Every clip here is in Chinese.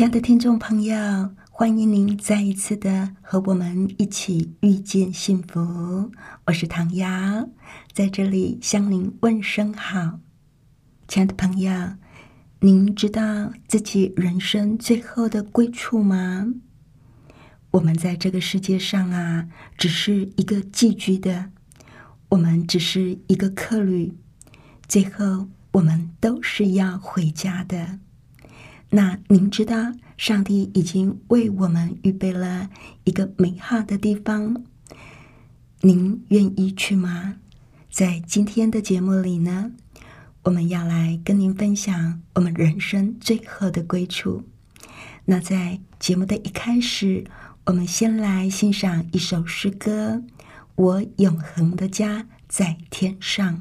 亲爱的听众朋友，欢迎您再一次的和我们一起遇见幸福。我是唐瑶，在这里向您问声好。亲爱的朋友。您知道自己人生最后的归处吗？我们在这个世界上啊，只是一个寄居的，我们只是一个客旅，最后我们都是要回家的。那您知道，上帝已经为我们预备了一个美好的地方，您愿意去吗？在今天的节目里呢？我们要来跟您分享我们人生最后的归处。那在节目的一开始，我们先来欣赏一首诗歌《我永恒的家在天上》。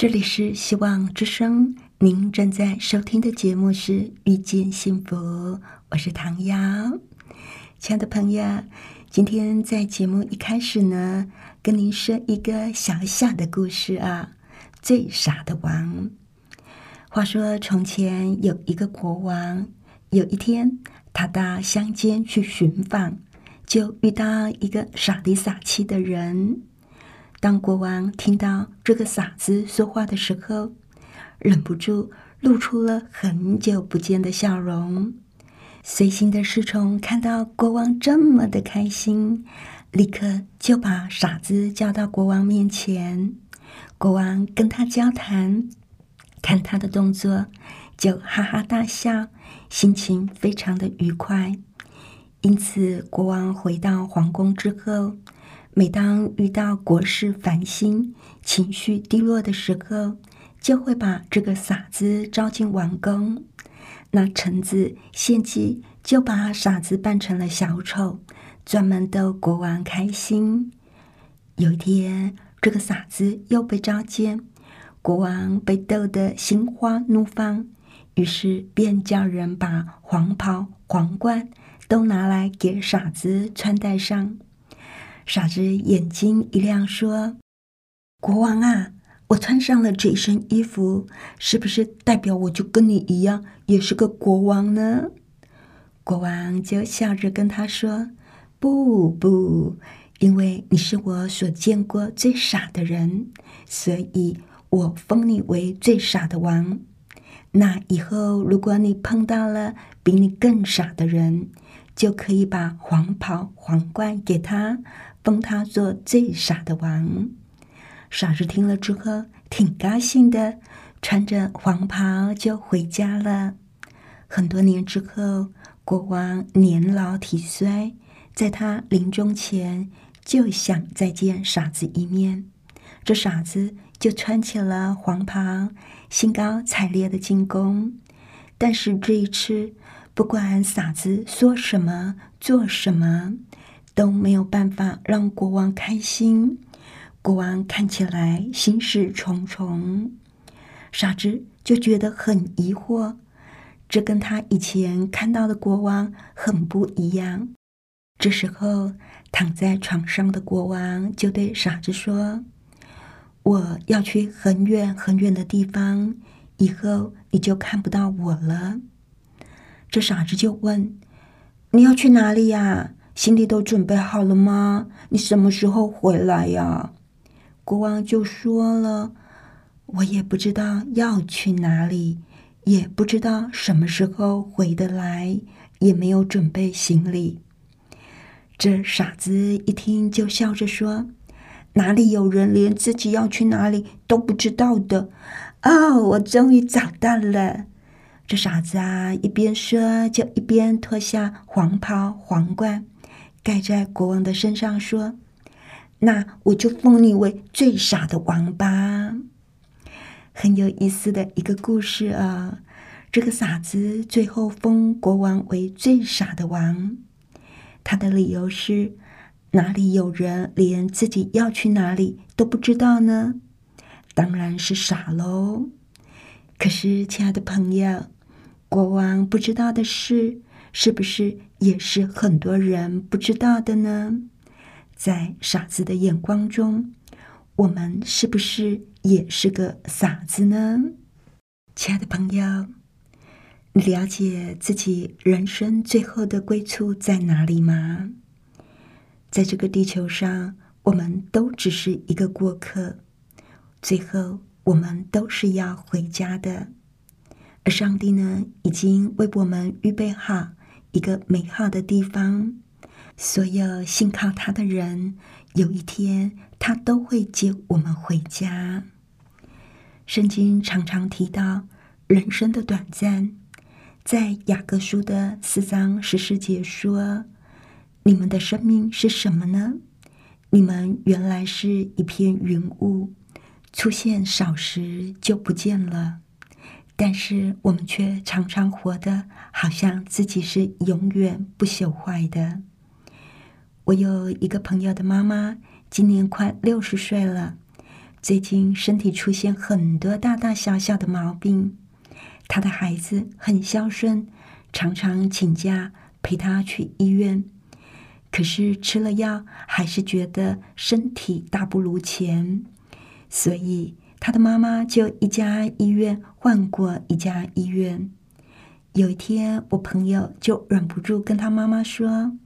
这里是希望之声，您正在收听的节目是《遇见幸福》，我是唐瑶。亲爱的朋友，今天在节目一开始呢，跟您说一个小小的故事啊。最傻的王。话说从前有一个国王，有一天他到乡间去寻访，就遇到一个傻里傻气的人。当国王听到这个傻子说话的时候，忍不住露出了很久不见的笑容。随行的侍从看到国王这么的开心，立刻就把傻子叫到国王面前。国王跟他交谈，看他的动作，就哈哈大笑，心情非常的愉快。因此，国王回到皇宫之后。每当遇到国事烦心、情绪低落的时候，就会把这个傻子招进王宫。那臣子献计，就把傻子扮成了小丑，专门逗国王开心。有一天，这个傻子又被召见，国王被逗得心花怒放，于是便叫人把黄袍、皇冠都拿来给傻子穿戴上。傻子眼睛一亮，说：“国王啊，我穿上了这一身衣服，是不是代表我就跟你一样，也是个国王呢？”国王就笑着跟他说：“不不，因为你是我所见过最傻的人，所以我封你为最傻的王。那以后，如果你碰到了比你更傻的人，就可以把黄袍、皇冠给他。”封他做最傻的王，傻子听了之后挺高兴的，穿着黄袍就回家了。很多年之后，国王年老体衰，在他临终前就想再见傻子一面，这傻子就穿起了黄袍，兴高采烈的进宫。但是这一次，不管傻子说什么，做什么。都没有办法让国王开心，国王看起来心事重重，傻子就觉得很疑惑，这跟他以前看到的国王很不一样。这时候，躺在床上的国王就对傻子说：“我要去很远很远的地方，以后你就看不到我了。”这傻子就问：“你要去哪里呀？”行李都准备好了吗？你什么时候回来呀？国王就说了：“我也不知道要去哪里，也不知道什么时候回得来，也没有准备行李。”这傻子一听就笑着说：“哪里有人连自己要去哪里都不知道的？哦，我终于找到了！”这傻子啊，一边说，就一边脱下黄袍、皇冠。盖在国王的身上，说：“那我就封你为最傻的王吧。”很有意思的一个故事啊！这个傻子最后封国王为最傻的王，他的理由是：哪里有人连自己要去哪里都不知道呢？当然是傻喽！可是，亲爱的朋友，国王不知道的是。是不是也是很多人不知道的呢？在傻子的眼光中，我们是不是也是个傻子呢？亲爱的朋友，你了解自己人生最后的归处在哪里吗？在这个地球上，我们都只是一个过客，最后我们都是要回家的。而上帝呢，已经为我们预备好。一个美好的地方，所有信靠他的人，有一天他都会接我们回家。圣经常常提到人生的短暂，在雅各书的四章十四节说：“你们的生命是什么呢？你们原来是一片云雾，出现少时就不见了。”但是我们却常常活得好像自己是永远不朽坏的。我有一个朋友的妈妈，今年快六十岁了，最近身体出现很多大大小小的毛病。她的孩子很孝顺，常常请假陪她去医院。可是吃了药，还是觉得身体大不如前，所以他的妈妈就一家医院换过一家医院。有一天，我朋友就忍不住跟他妈妈说：“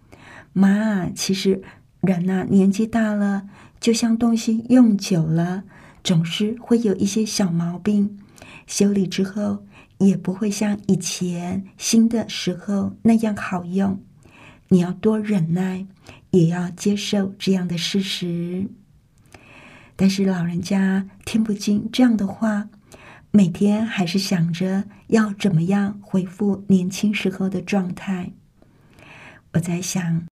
妈，其实人呐，年纪大了。”就像东西用久了，总是会有一些小毛病，修理之后也不会像以前新的时候那样好用。你要多忍耐，也要接受这样的事实。但是老人家听不进这样的话，每天还是想着要怎么样恢复年轻时候的状态。我在想，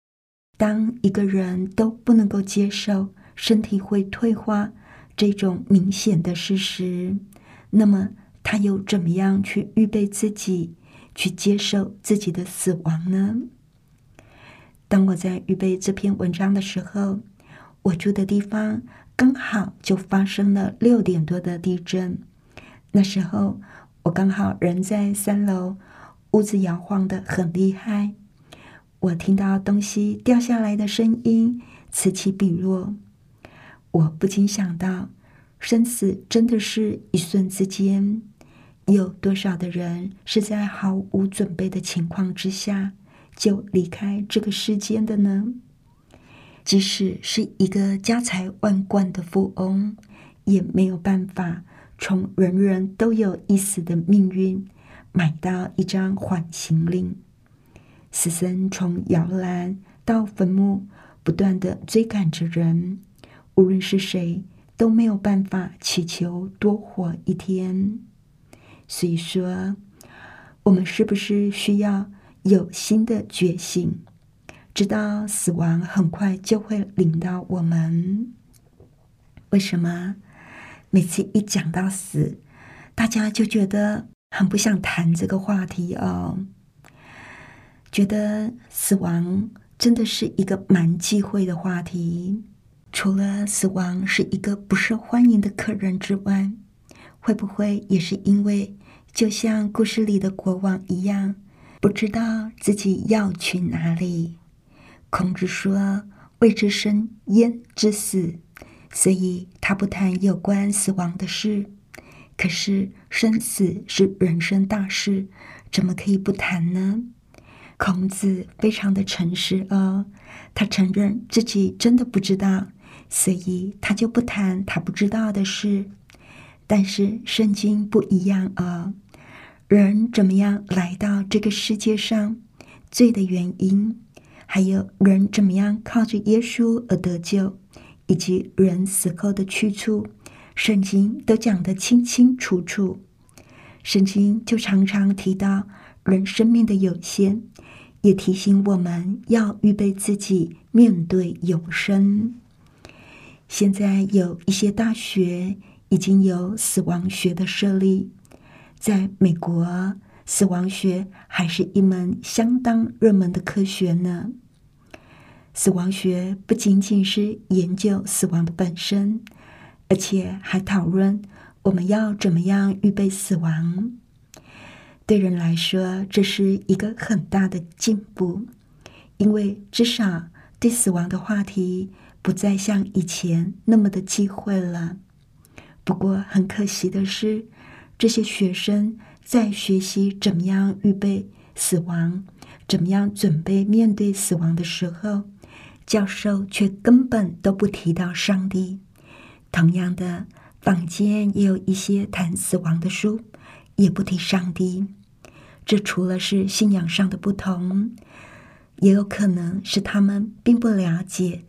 当一个人都不能够接受。身体会退化这种明显的事实，那么他又怎么样去预备自己，去接受自己的死亡呢？当我在预备这篇文章的时候，我住的地方刚好就发生了六点多的地震。那时候我刚好人在三楼，屋子摇晃的很厉害，我听到东西掉下来的声音此起彼落。我不禁想到，生死真的是一瞬之间，有多少的人是在毫无准备的情况之下就离开这个世间的呢？即使是一个家财万贯的富翁，也没有办法从人人都有一死的命运买到一张缓刑令。死神从摇篮到坟墓，不断的追赶着人。无论是谁都没有办法祈求多活一天，所以说，我们是不是需要有新的觉醒，知道死亡很快就会领到我们？为什么每次一讲到死，大家就觉得很不想谈这个话题哦？觉得死亡真的是一个蛮忌讳的话题。除了死亡是一个不受欢迎的客人之外，会不会也是因为就像故事里的国王一样，不知道自己要去哪里？孔子说：“未知生，焉知死？”所以他不谈有关死亡的事。可是生死是人生大事，怎么可以不谈呢？孔子非常的诚实哦，他承认自己真的不知道。所以他就不谈他不知道的事，但是圣经不一样啊。人怎么样来到这个世界上，罪的原因，还有人怎么样靠着耶稣而得救，以及人死后的去处，圣经都讲得清清楚楚。圣经就常常提到人生命的有限，也提醒我们要预备自己面对永生。现在有一些大学已经有死亡学的设立，在美国，死亡学还是一门相当热门的科学呢。死亡学不仅仅是研究死亡的本身，而且还讨论我们要怎么样预备死亡。对人来说，这是一个很大的进步，因为至少对死亡的话题。不再像以前那么的忌讳了。不过很可惜的是，这些学生在学习怎么样预备死亡、怎么样准备面对死亡的时候，教授却根本都不提到上帝。同样的，坊间也有一些谈死亡的书，也不提上帝。这除了是信仰上的不同，也有可能是他们并不了解。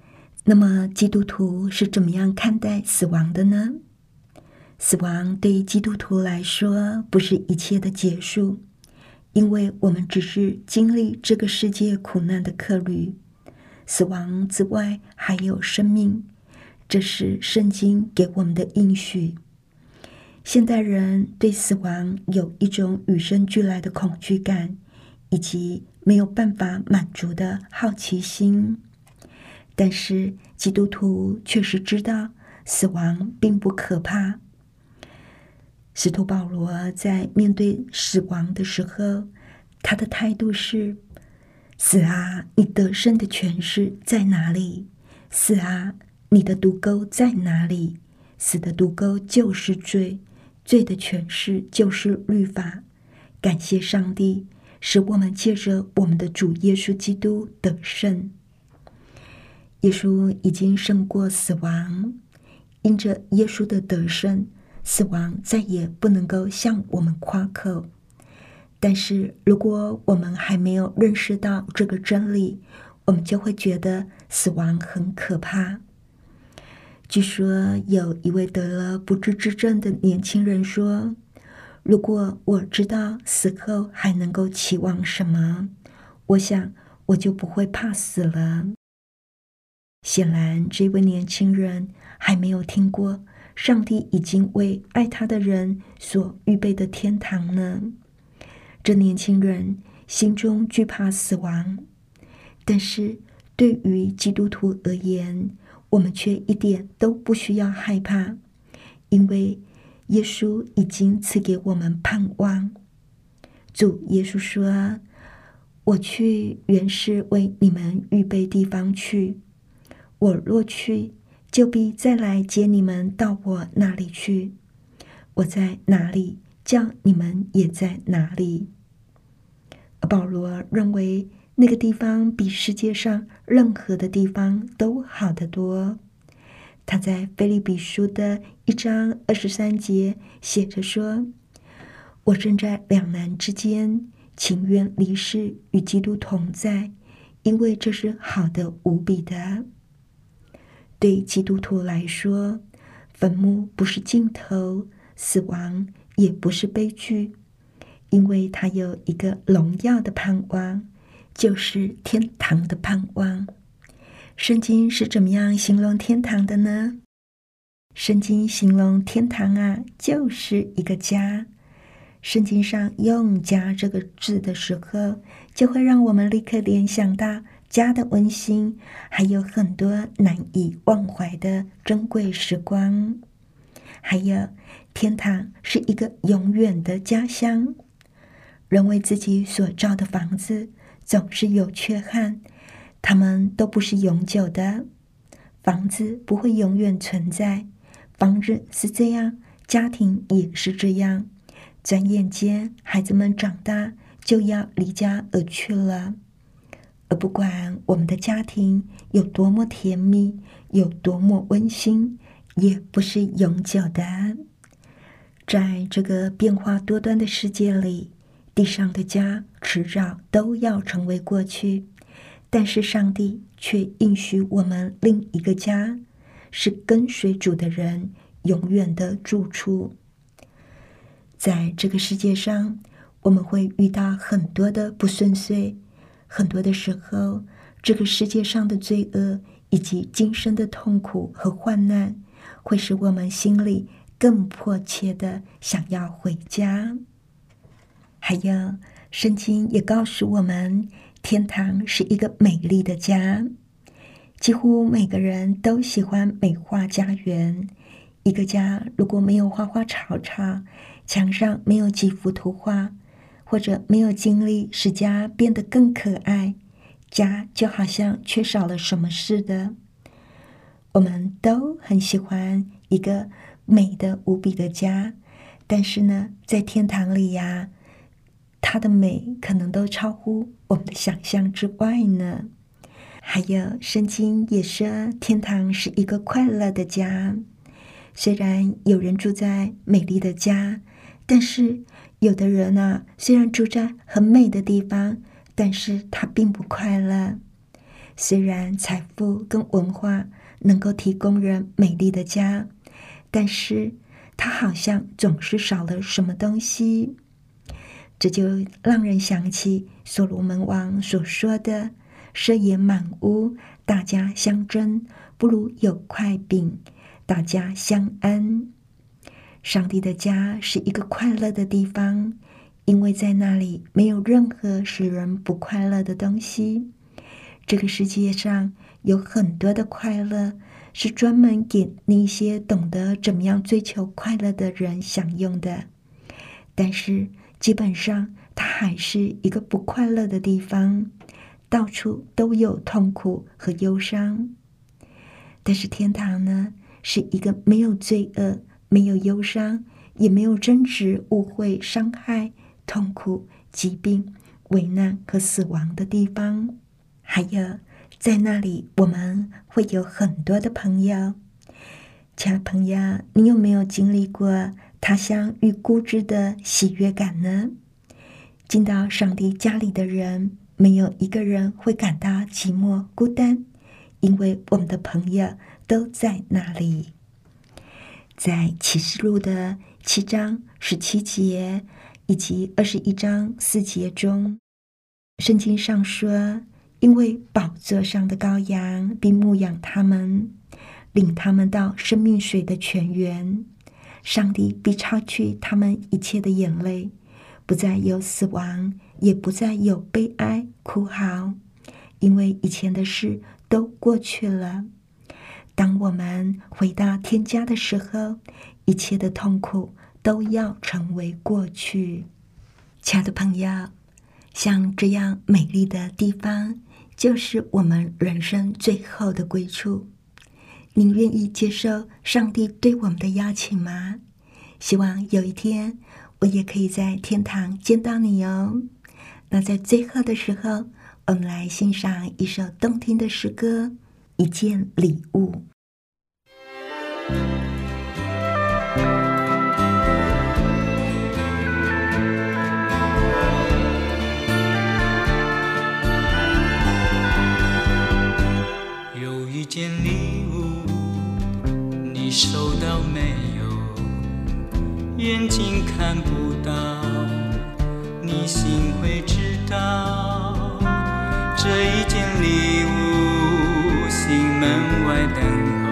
那么，基督徒是怎么样看待死亡的呢？死亡对于基督徒来说不是一切的结束，因为我们只是经历这个世界苦难的客旅。死亡之外还有生命，这是圣经给我们的应许。现代人对死亡有一种与生俱来的恐惧感，以及没有办法满足的好奇心。但是基督徒确实知道死亡并不可怕。使徒保罗在面对死亡的时候，他的态度是：“死啊，你得胜的权势在哪里？死啊，你的毒钩在哪里？死的毒钩就是罪，罪的权势就是律法。感谢上帝，使我们借着我们的主耶稣基督得胜。”耶稣已经胜过死亡，因着耶稣的得胜，死亡再也不能够向我们夸口。但是，如果我们还没有认识到这个真理，我们就会觉得死亡很可怕。据说有一位得了不治之症的年轻人说：“如果我知道死后还能够期望什么，我想我就不会怕死了。”显然，这位年轻人还没有听过上帝已经为爱他的人所预备的天堂呢。这年轻人心中惧怕死亡，但是对于基督徒而言，我们却一点都不需要害怕，因为耶稣已经赐给我们盼望。主耶稣说：“我去原是为你们预备地方去。”我若去，就必再来接你们到我那里去。我在哪里，叫你们也在哪里。保罗认为那个地方比世界上任何的地方都好得多。他在菲利比书的一章二十三节写着说：“我正在两难之间，情愿离世与基督同在，因为这是好的无比的。”对基督徒来说，坟墓不是尽头，死亡也不是悲剧，因为他有一个荣耀的盼望，就是天堂的盼望。圣经是怎么样形容天堂的呢？圣经形容天堂啊，就是一个家。圣经上用“家”这个字的时候，就会让我们立刻联想到。家的温馨，还有很多难以忘怀的珍贵时光。还有，天堂是一个永远的家乡。人为自己所造的房子总是有缺憾，他们都不是永久的。房子不会永远存在，房子是这样，家庭也是这样。转眼间，孩子们长大就要离家而去了。而不管我们的家庭有多么甜蜜，有多么温馨，也不是永久的。在这个变化多端的世界里，地上的家迟早都要成为过去。但是上帝却应许我们另一个家，是跟随主的人永远的住处。在这个世界上，我们会遇到很多的不顺遂。很多的时候，这个世界上的罪恶以及今生的痛苦和患难，会使我们心里更迫切的想要回家。还有，圣经也告诉我们，天堂是一个美丽的家。几乎每个人都喜欢美化家园。一个家如果没有花花草草，墙上没有几幅图画。或者没有经历使家变得更可爱，家就好像缺少了什么似的。我们都很喜欢一个美的无比的家，但是呢，在天堂里呀，它的美可能都超乎我们的想象之外呢。还有圣经也说，天堂是一个快乐的家。虽然有人住在美丽的家，但是。有的人呢，虽然住在很美的地方，但是他并不快乐。虽然财富跟文化能够提供人美丽的家，但是它好像总是少了什么东西。这就让人想起所罗门王所说的：“舍野满屋，大家相争，不如有块饼，大家相安。”上帝的家是一个快乐的地方，因为在那里没有任何使人不快乐的东西。这个世界上有很多的快乐，是专门给那些懂得怎么样追求快乐的人享用的。但是基本上，它还是一个不快乐的地方，到处都有痛苦和忧伤。但是天堂呢，是一个没有罪恶、没有忧伤、也没有争执、误会、伤害、痛苦、疾病、危难和死亡的地方。还有，在那里我们会有很多的朋友。亲爱的朋友，你有没有经历过他乡遇故知的喜悦感呢？进到上帝家里的人，没有一个人会感到寂寞孤单。因为我们的朋友都在那里，在启示录的七章十七节以及二十一章四节中，圣经上说：“因为宝座上的羔羊并牧养他们，领他们到生命水的泉源，上帝必擦去他们一切的眼泪，不再有死亡，也不再有悲哀哭嚎，因为以前的事。”都过去了。当我们回到天家的时候，一切的痛苦都要成为过去。亲爱的朋友，像这样美丽的地方，就是我们人生最后的归处。您愿意接受上帝对我们的邀请吗？希望有一天我也可以在天堂见到你哦。那在最后的时候。我们来欣赏一首动听的诗歌，《一件礼物》。件礼物，你收到没有？眼睛看不到，你心会知道。这一件礼物，心门外等候，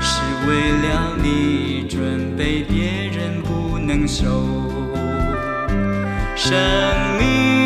是为了你准备，别人不能收。生命